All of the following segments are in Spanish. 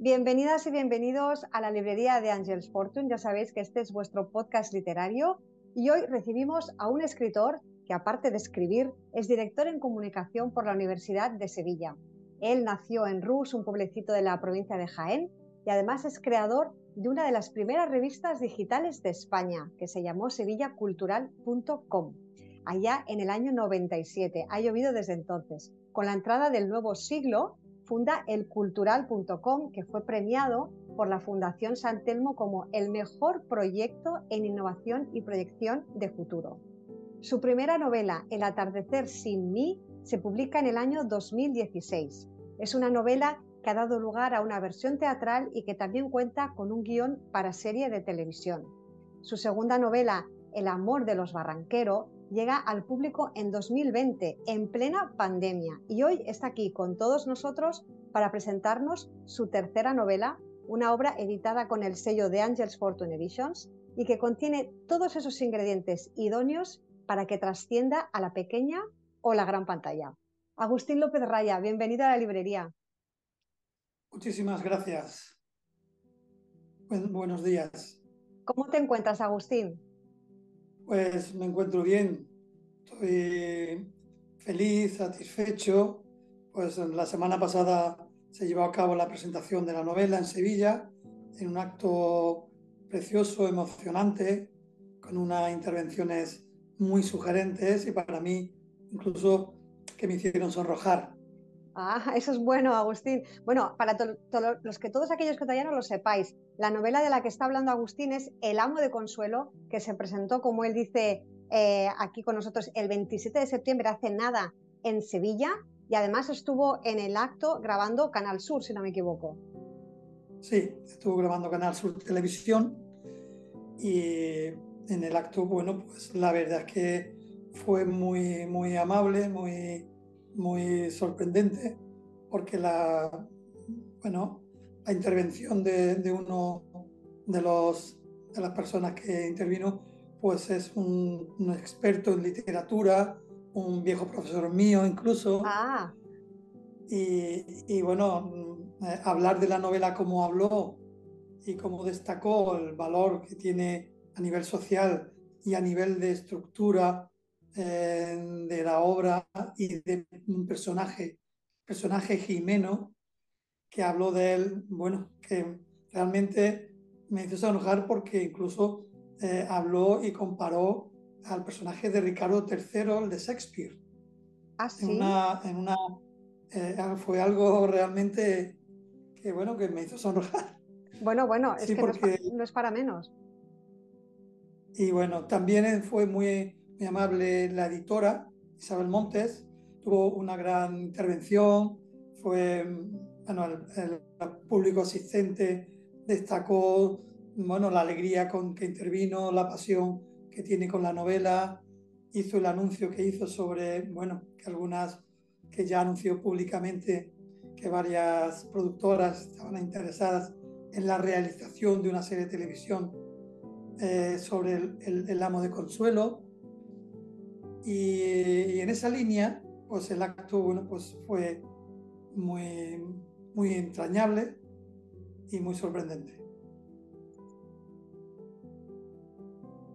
Bienvenidas y bienvenidos a la librería de Angels Fortune. Ya sabéis que este es vuestro podcast literario y hoy recibimos a un escritor que aparte de escribir es director en comunicación por la Universidad de Sevilla. Él nació en Rus, un pueblecito de la provincia de Jaén, y además es creador de una de las primeras revistas digitales de España, que se llamó sevillacultural.com, allá en el año 97. Ha llovido desde entonces. Con la entrada del nuevo siglo, funda elcultural.com, que fue premiado por la Fundación San Telmo como el mejor proyecto en innovación y proyección de futuro. Su primera novela, El atardecer sin mí, se publica en el año 2016. Es una novela que ha dado lugar a una versión teatral y que también cuenta con un guion para serie de televisión. Su segunda novela, El amor de los barranqueros, llega al público en 2020, en plena pandemia, y hoy está aquí con todos nosotros para presentarnos su tercera novela, una obra editada con el sello de Angels Fortune Editions y que contiene todos esos ingredientes idóneos para que trascienda a la pequeña o la gran pantalla. Agustín López Raya, bienvenido a la librería. Muchísimas gracias. buenos días. ¿Cómo te encuentras, Agustín? Pues me encuentro bien, estoy feliz, satisfecho. Pues la semana pasada se llevó a cabo la presentación de la novela en Sevilla, en un acto precioso, emocionante, con unas intervenciones muy sugerentes y para mí incluso que me hicieron sonrojar. Ah, eso es bueno, Agustín. Bueno, para los que todos aquellos que todavía no lo sepáis, la novela de la que está hablando Agustín es El amo de Consuelo, que se presentó, como él dice, eh, aquí con nosotros el 27 de septiembre, hace nada, en Sevilla, y además estuvo en el acto grabando Canal Sur, si no me equivoco. Sí, estuvo grabando Canal Sur Televisión y en el acto, bueno, pues la verdad es que fue muy, muy amable, muy muy sorprendente porque la, bueno, la intervención de, uno de, los, de las personas que intervino pues es un, experto en literatura, un viejo profesor mío incluso. Ah. Y, y, bueno, eh, hablar de la novela como habló y cómo destacó el valor que tiene a nivel social y a nivel de estructura de la obra y de un personaje, personaje Jimeno, que habló de él, bueno, que realmente me hizo enojar porque incluso eh, habló y comparó al personaje de Ricardo III, el de Shakespeare. ¿Ah, sí? En una, en una eh, fue algo realmente que, bueno, que me hizo sonrojar. Bueno, bueno, es que no es para menos. Y bueno, también fue muy muy amable la editora, Isabel Montes, tuvo una gran intervención, fue, bueno, el, público asistente destacó, bueno, la alegría con que intervino, la pasión que tiene con la novela, hizo el anuncio que hizo sobre, bueno, que algunas, que ya anunció públicamente que varias productoras estaban interesadas en la realización de una serie de televisión eh, sobre el, el, amo de Consuelo. Y, en esa línea, pues el acto bueno, pues fue muy, muy entrañable y muy sorprendente.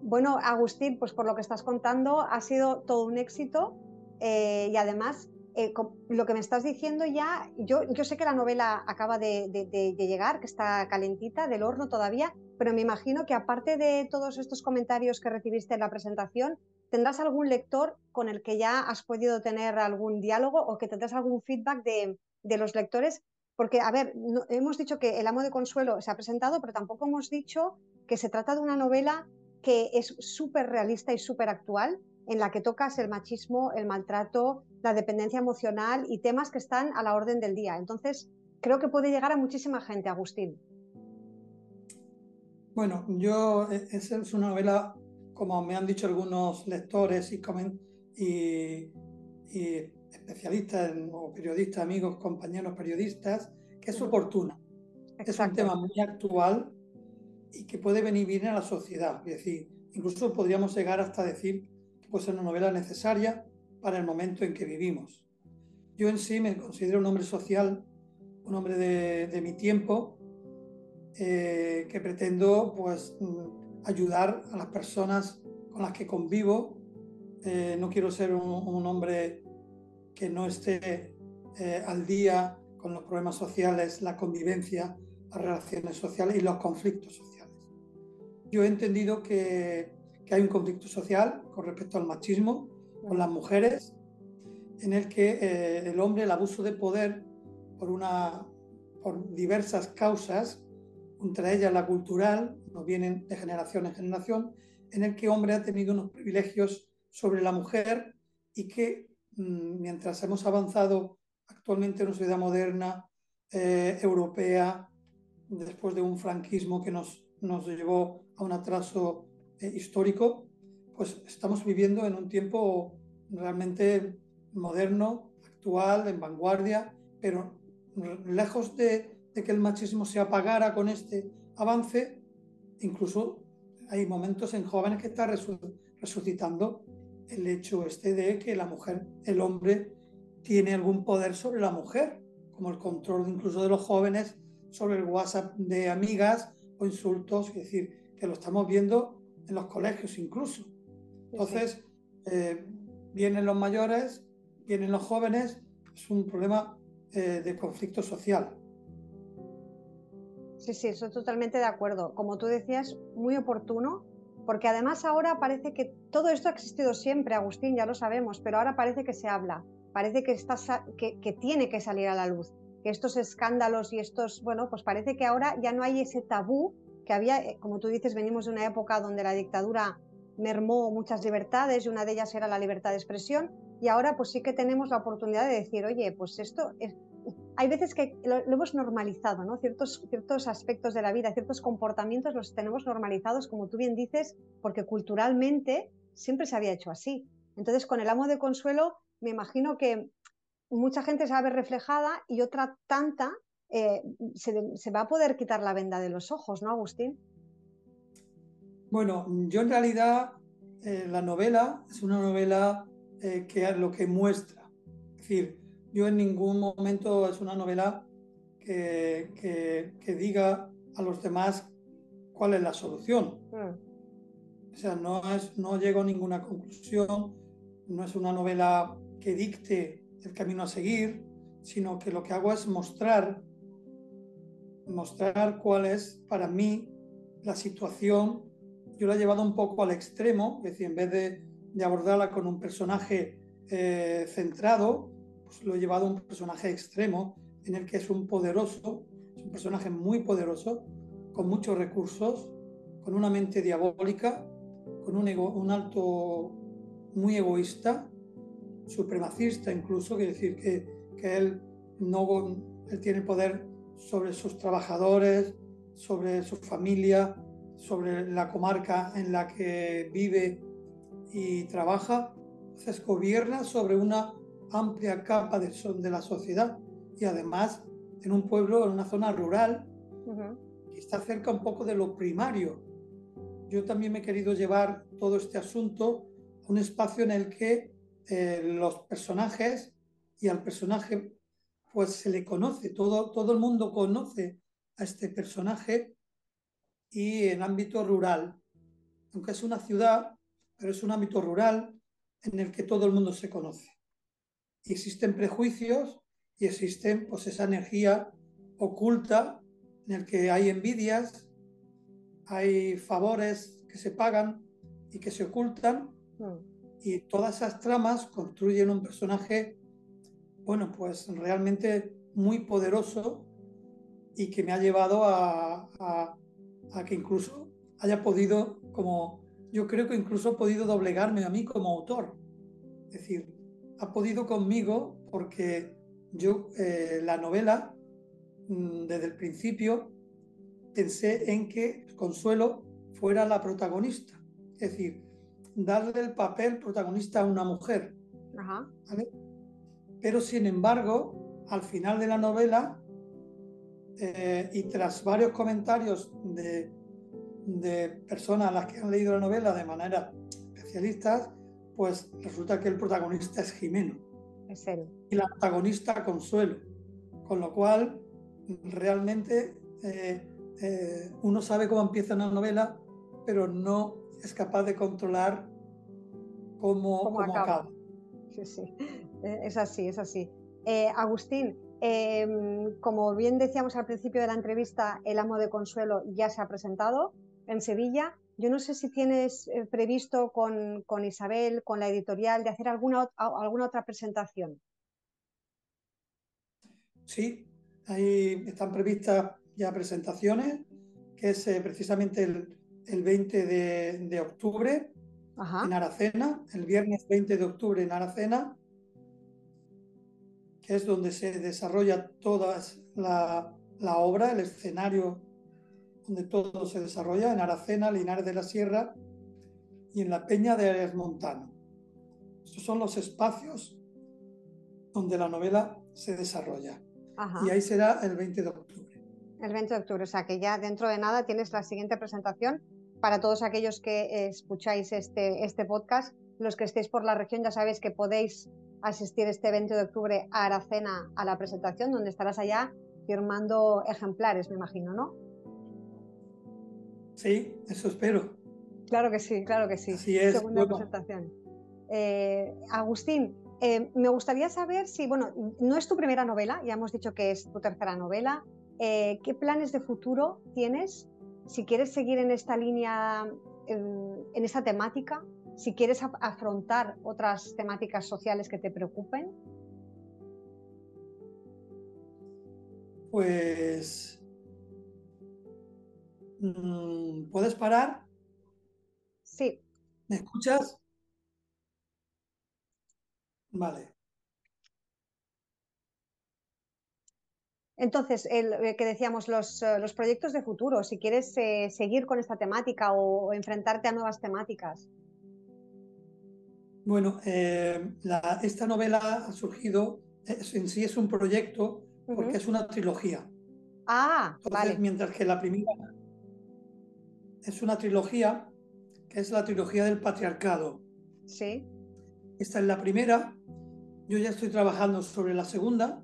Bueno, Agustín, pues por lo que estás contando, ha sido todo un éxito eh, y además eh, lo que me estás diciendo ya, yo, yo sé que la novela acaba de, de, llegar, que está calentita del horno todavía, pero me imagino que aparte de todos estos comentarios que recibiste en la presentación, ¿tendrás algún lector con el que ya has podido tener algún diálogo o que tendrás algún feedback de, los lectores? Porque, a ver, hemos dicho que El amo de Consuelo se ha presentado, pero tampoco hemos dicho que se trata de una novela que es súper realista y súper actual, en la que tocas el machismo, el maltrato, la dependencia emocional y temas que están a la orden del día. Entonces, creo que puede llegar a muchísima gente, Agustín. Bueno, yo, e, esa es una novela como me han dicho algunos lectores y, y, y especialistas o periodistas, amigos, compañeros periodistas, que es oportuna. Es un tema muy actual y que puede venir bien a la sociedad. Es decir, incluso podríamos llegar hasta decir que puede ser una novela necesaria para el momento en que vivimos. Yo en sí me considero un hombre social un hombre de, mi tiempo, eh, que pretendo pues mm, ayudar a las personas con las que convivo. Eh, no quiero ser un, hombre que no esté eh, al día con los problemas sociales, la convivencia, las relaciones sociales y los conflictos sociales. Yo he entendido que, que hay un conflicto social con respecto al machismo con las mujeres, en el que el hombre, el abuso de poder, por, una, por diversas causas, entre ellas la cultural, nos vienen de generación en generación, en el que hombre ha tenido unos privilegios sobre la mujer y que mm, mientras hemos avanzado actualmente en una sociedad moderna, eh, europea, después de un franquismo que nos, nos llevó a un atraso eh, histórico, pues estamos viviendo en un tiempo realmente moderno, actual, en vanguardia, pero lejos de, que el machismo se apagara con este avance, incluso hay momentos en jóvenes que está resucitando el hecho este de que la mujer, el hombre, tiene algún poder sobre la mujer, como el control incluso de los jóvenes sobre el WhatsApp de amigas o insultos, es decir, que lo estamos viendo en los colegios incluso. Entonces, eh, vienen los mayores, vienen los jóvenes, es un problema eh, de conflicto social. Sí, sí, estoy totalmente de acuerdo. Como tú decías, muy oportuno, porque además ahora parece que todo esto ha existido siempre, Agustín, ya lo sabemos, pero ahora parece que se habla, parece que, está, que, tiene que salir a la luz, que estos escándalos y estos, bueno, pues parece que ahora ya no hay ese tabú que había, eh, como tú dices, venimos de una época donde la dictadura mermó muchas libertades y una de ellas era la libertad de expresión y ahora pues sí que tenemos la oportunidad de decir, oye, pues esto es... Hay veces que lo, hemos normalizado, ¿no? Ciertos, aspectos de la vida, ciertos comportamientos los tenemos normalizados, como tú bien dices, porque culturalmente siempre se había hecho así. Entonces, con el amo de consuelo, me imagino que mucha gente se va a ver reflejada y otra tanta eh, se, va a poder quitar la venda de los ojos, ¿no, Agustín? Bueno, yo en realidad eh, la novela es una novela eh, que lo que muestra. Es decir, yo en ningún momento es una novela que, que, diga a los demás cuál es la solución. Mm. O sea, no, es, no llego a ninguna conclusión, no es una novela que dicte el camino a seguir, sino que lo que hago es mostrar, mostrar cuál es para mí la situación yo la he llevado un poco al extremo, es decir, en vez de, abordarla con un personaje eh, centrado, lo he llevado a un personaje extremo en el que es un poderoso, es un personaje muy poderoso, con muchos recursos, con una mente diabólica, con un, ego, un alto muy egoísta, supremacista incluso, quiere decir que, que él, no, él tiene poder sobre sus trabajadores, sobre su familia, sobre la comarca en la que vive y trabaja, entonces gobierna sobre una amplia capa de, de la sociedad y además en un pueblo, en una zona rural, que está cerca un poco de lo primario. Yo también me he querido llevar todo este asunto a un espacio en el que eh, los personajes y al personaje pues se le conoce, todo, todo el mundo conoce a este personaje y en ámbito rural. Aunque es una ciudad, pero es un ámbito rural en el que todo el mundo se conoce. Y existen prejuicios y existen pues esa energía oculta en el que hay envidias, hay favores que se pagan y que se ocultan hmm. y todas esas tramas construyen un personaje, bueno, pues realmente muy poderoso y que me ha llevado a, a que incluso haya podido, como yo creo que incluso ha podido doblegarme a mí como autor. Es decir, ha podido conmigo porque yo eh, la novela, mm, desde el principio, pensé en que Consuelo fuera la protagonista. Es decir, darle el papel protagonista a una mujer. Pero sin embargo, al final de la novela, eh, y tras varios comentarios de, de, personas a las que han leído la novela de manera especialistas, pues resulta que el protagonista es Jimeno. ¿En serio? Y la protagonista Consuelo. Con lo cual, realmente eh, eh, uno sabe cómo empieza una novela, pero no es capaz de controlar cómo, acaba. Sí, sí, es así, es así. Agustín, em, como bien decíamos al principio de la entrevista, El amo de Consuelo ya se ha presentado en Sevilla. Yo no sé si tienes eh, previsto con, Isabel, con la editorial, de hacer alguna, alguna otra presentación. Sí, ahí están previstas ya presentaciones, que es eh, precisamente el, 20 de, octubre en Aracena, el viernes 20 de octubre en Aracena, que es donde se desarrolla toda la, la obra, el escenario donde todo se desarrolla, en Aracena, Linares de la Sierra y en la Peña de Montano. Estos son los espacios donde la novela se desarrolla. Y ahí será el 20 de octubre. El 20 de octubre, o sea que ya dentro de nada tienes la siguiente presentación. Para todos aquellos que escucháis este, este podcast, los que estéis por la región ya sabéis que podéis asistir este 20 de octubre a Aracena a la presentación, donde estarás allá firmando ejemplares, me imagino, ¿no? Sí, eso espero. Claro que sí, claro que sí. Así es. Segunda presentación. Eh, Agustín, eh, me gustaría saber si, bueno, no es tu primera novela, ya hemos dicho que es tu tercera novela. Eh, ¿Qué planes de futuro tienes? Si quieres seguir en esta línea, en, esta temática, si quieres afrontar otras temáticas sociales que te preocupen. Pues ¿Puedes parar? Sí. ¿Me escuchas? Vale. Entonces, el, eh, que decíamos, los, eh, los, proyectos de futuro, si quieres eh, seguir con esta temática o, enfrentarte a nuevas temáticas. Bueno, esta novela ha surgido, en sí es un proyecto porque es una trilogía. Ah, vale. Mientras que la primera, es una trilogía que es la trilogía del patriarcado. Sí. Esta es la primera. Yo ya estoy trabajando sobre la segunda.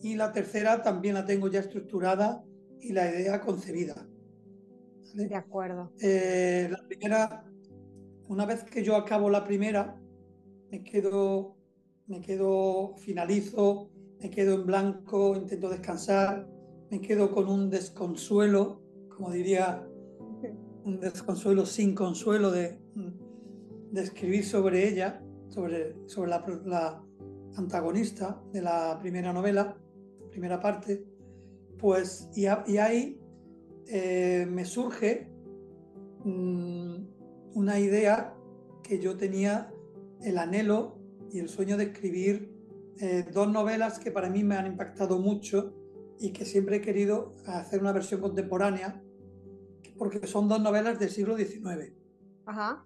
Y la tercera también la tengo ya estructurada y la idea concebida. De acuerdo. Eh, la primera, una vez que yo acabo la primera, me quedo, me quedo, finalizo, me quedo en blanco, intento descansar, me quedo con un desconsuelo como diría, un desconsuelo sin consuelo de, de escribir sobre ella, sobre, sobre la, antagonista de la primera novela, primera parte, pues y, ahí eh, me surge mm, una idea que yo tenía el anhelo y el sueño de escribir eh, dos novelas que para mí me han impactado mucho y que siempre he querido hacer una versión contemporánea porque son dos novelas del siglo XIX. Ajá.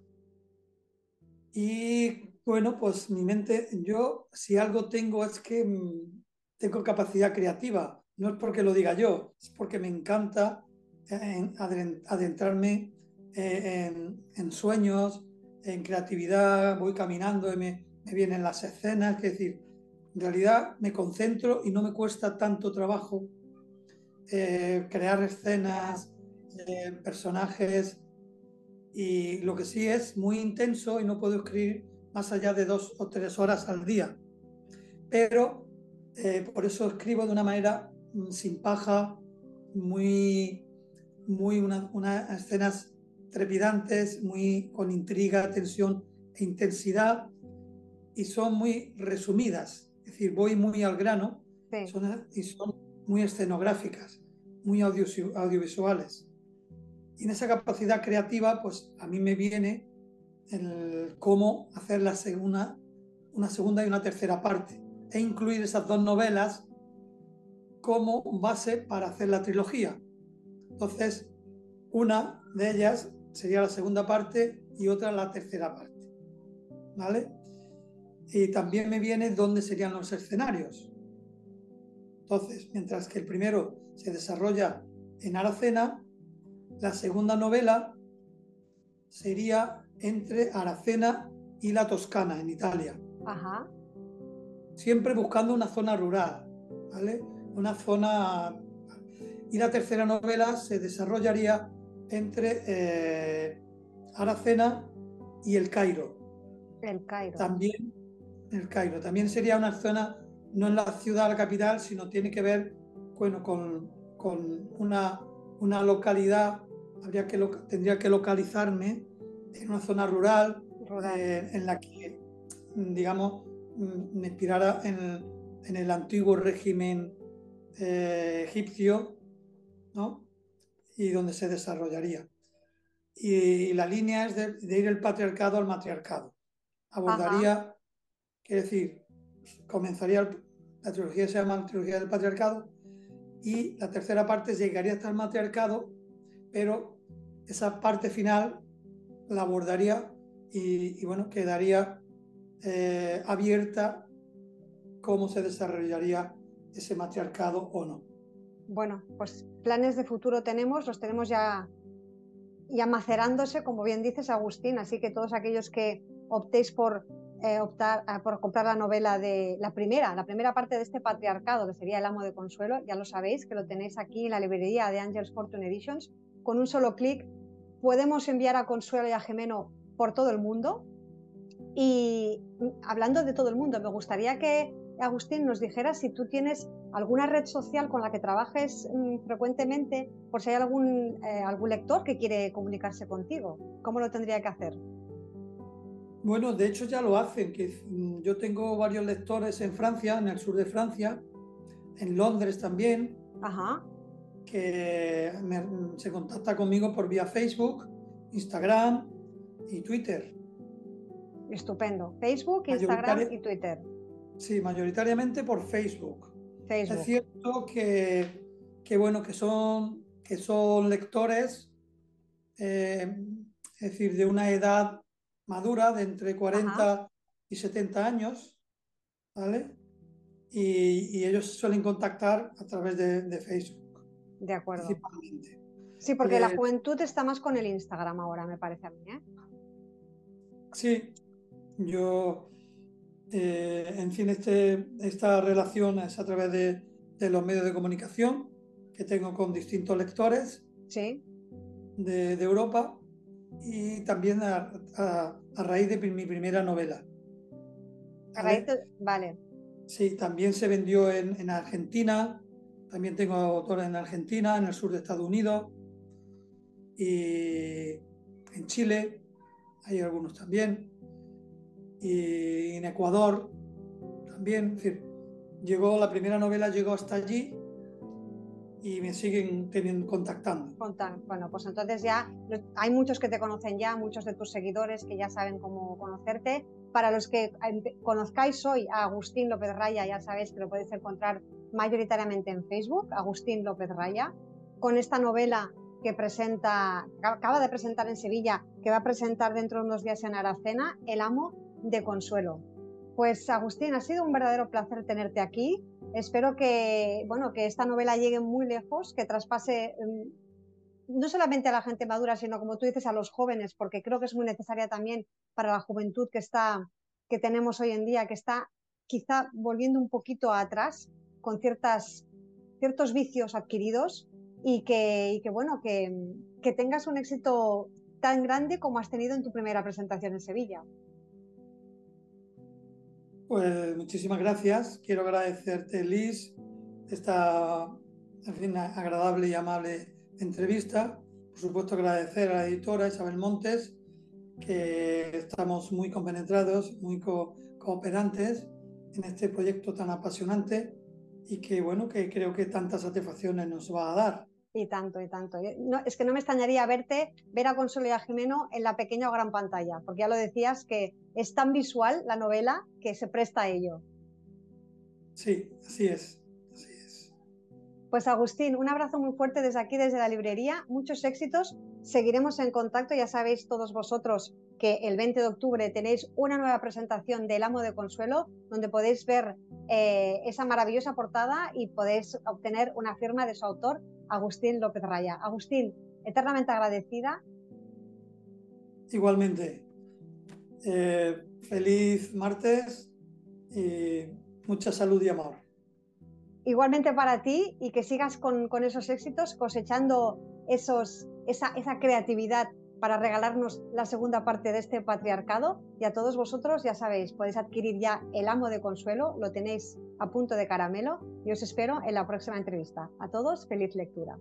Y bueno, pues mi mente, yo si algo tengo es que mm, tengo capacidad creativa. No es porque lo diga yo, es porque me encanta eh, adentrarme eh, en, sueños, en creatividad, voy caminando y me, vienen las escenas, es decir, en realidad me concentro y no me cuesta tanto trabajo eh, crear escenas, personajes y lo que sí es muy intenso y no puedo escribir más allá de dos o tres horas al día. Pero eh, por eso escribo de una manera mm, sin paja, muy, muy unas escenas trepidantes, muy con intriga, tensión e intensidad y son muy resumidas. Es decir, voy muy al grano y son muy escenográficas, muy audiovisuales. Y en esa capacidad creativa, pues a mí me viene el cómo hacer la segunda, una segunda y una tercera parte e incluir esas dos novelas como base para hacer la trilogía. Entonces, una de ellas sería la segunda parte y otra la tercera parte. ¿Vale? Y también me viene dónde serían los escenarios. Entonces, mientras que el primero se desarrolla en Aracena, la segunda novela sería entre Aracena y la Toscana, en Italia. Ajá. Siempre buscando una zona rural, ¿vale? una zona... Y la tercera novela se desarrollaría entre eh, Aracena y el Cairo. El Cairo. También el Cairo. También sería una zona, no en la ciudad, la capital, sino tiene que ver bueno, con, una, una, localidad, habría que, tendría que localizarme en una zona rural, eh, en la que, digamos, mm, me inspirara en, el antiguo régimen eh, egipcio, ¿no? Y donde se desarrollaría. Y, la línea es de, ir el patriarcado al matriarcado. Abordaría, quiere decir, comenzaría, la trilogía se llama trilogía del patriarcado, y la tercera parte llegaría hasta el matriarcado, pero esa parte final la abordaría y, bueno, quedaría eh, abierta cómo se desarrollaría ese matriarcado o no. Bueno, pues planes de futuro tenemos, los tenemos ya, ya macerándose, como bien dices, Agustín, así que todos aquellos que optéis por eh, optar ah, por comprar la novela de la primera, la primera parte de este patriarcado, que sería El amo de Consuelo, ya lo sabéis, que lo tenéis aquí en la librería de Angels Fortune Editions. Con un solo clic podemos enviar a Consuelo y a Gemeno por todo el mundo. Y hablando de todo el mundo, me gustaría que Agustín nos dijera si tú tienes alguna red social con la que trabajes mm, frecuentemente, por si hay algún, eh, algún lector que quiere comunicarse contigo. ¿Cómo lo tendría que hacer? Bueno, de hecho ya lo hacen, que mm, yo tengo varios lectores en Francia, en el sur de Francia, en Londres también, que se contacta conmigo por vía Facebook, Instagram y Twitter. Estupendo. Facebook, Instagram y Twitter. Sí, mayoritariamente por Facebook. Es cierto que, bueno, que son, que son lectores, eh, es decir, de una edad madura de entre 40 y 70 años, ¿vale? Y, ellos suelen contactar a través de, Facebook. De acuerdo. Sí, porque la eh, juventud está más con el Instagram ahora, me parece a mí, ¿eh? Sí, yo, eh, en fin, este, esta relación es a través de, de, los medios de comunicación que tengo con distintos lectores ¿Sí? de, de Europa y también a, raíz de mi primera novela. A raíz de... Vale. Sí, también se vendió en, Argentina, también tengo autores en Argentina, en el sur de Estados Unidos y en Chile, hay algunos también, y en Ecuador también, llegó, la primera novela llegó hasta allí y me siguen teniendo, contactando. Bueno, pues entonces ya hay muchos que te conocen ya, muchos de tus seguidores que ya saben cómo conocerte. Para los que conozcáis hoy a Agustín López Raya, ya sabéis que lo podéis encontrar mayoritariamente en Facebook, Agustín López Raya, con esta novela que presenta, acaba de presentar en Sevilla, que va a presentar dentro de unos días en Aracena, El amo de Consuelo. Pues Agustín, ha sido un verdadero placer tenerte aquí. Espero que, bueno, que esta novela llegue muy lejos, que traspase mm, no solamente a la gente madura, sino como tú dices, a los jóvenes, porque creo que es muy necesaria también para la juventud que está, que tenemos hoy en día, que está quizá volviendo un poquito atrás con ciertas, ciertos vicios adquiridos y que, que bueno, que, que tengas un éxito tan grande como has tenido en tu primera presentación en Sevilla. Pues muchísimas gracias. Quiero agradecerte, Liz, esta agradable y amable entrevista. Por supuesto, agradecer a la editora Isabel Montes, que estamos muy compenetrados, muy cooperantes en este proyecto tan apasionante y que, bueno, que creo que tantas satisfacciones nos va a dar. Y tanto, y tanto. es que no me extrañaría verte, ver a Consuelo y a Jimeno en la pequeña o gran pantalla, porque ya lo decías que es tan visual la novela que se presta a ello. Sí, así es. Así es. Pues Agustín, un abrazo muy fuerte desde aquí, desde la librería. Muchos éxitos. Seguiremos en contacto. Ya sabéis todos vosotros que el 20 de octubre tenéis una nueva presentación del Amo de Consuelo, donde podéis ver eh, esa maravillosa portada y podéis obtener una firma de su autor, Agustín López Raya. Agustín, eternamente agradecida. Igualmente. Eh, feliz martes y mucha salud y amor. igualmente para ti y que sigas con, esos éxitos, cosechando esos, esa, esa creatividad para regalarnos la segunda parte de este patriarcado. Y a todos vosotros, ya sabéis, podéis adquirir ya El Amo de Consuelo, lo tenéis a punto de caramelo y os espero en la próxima entrevista. A todos, feliz lectura.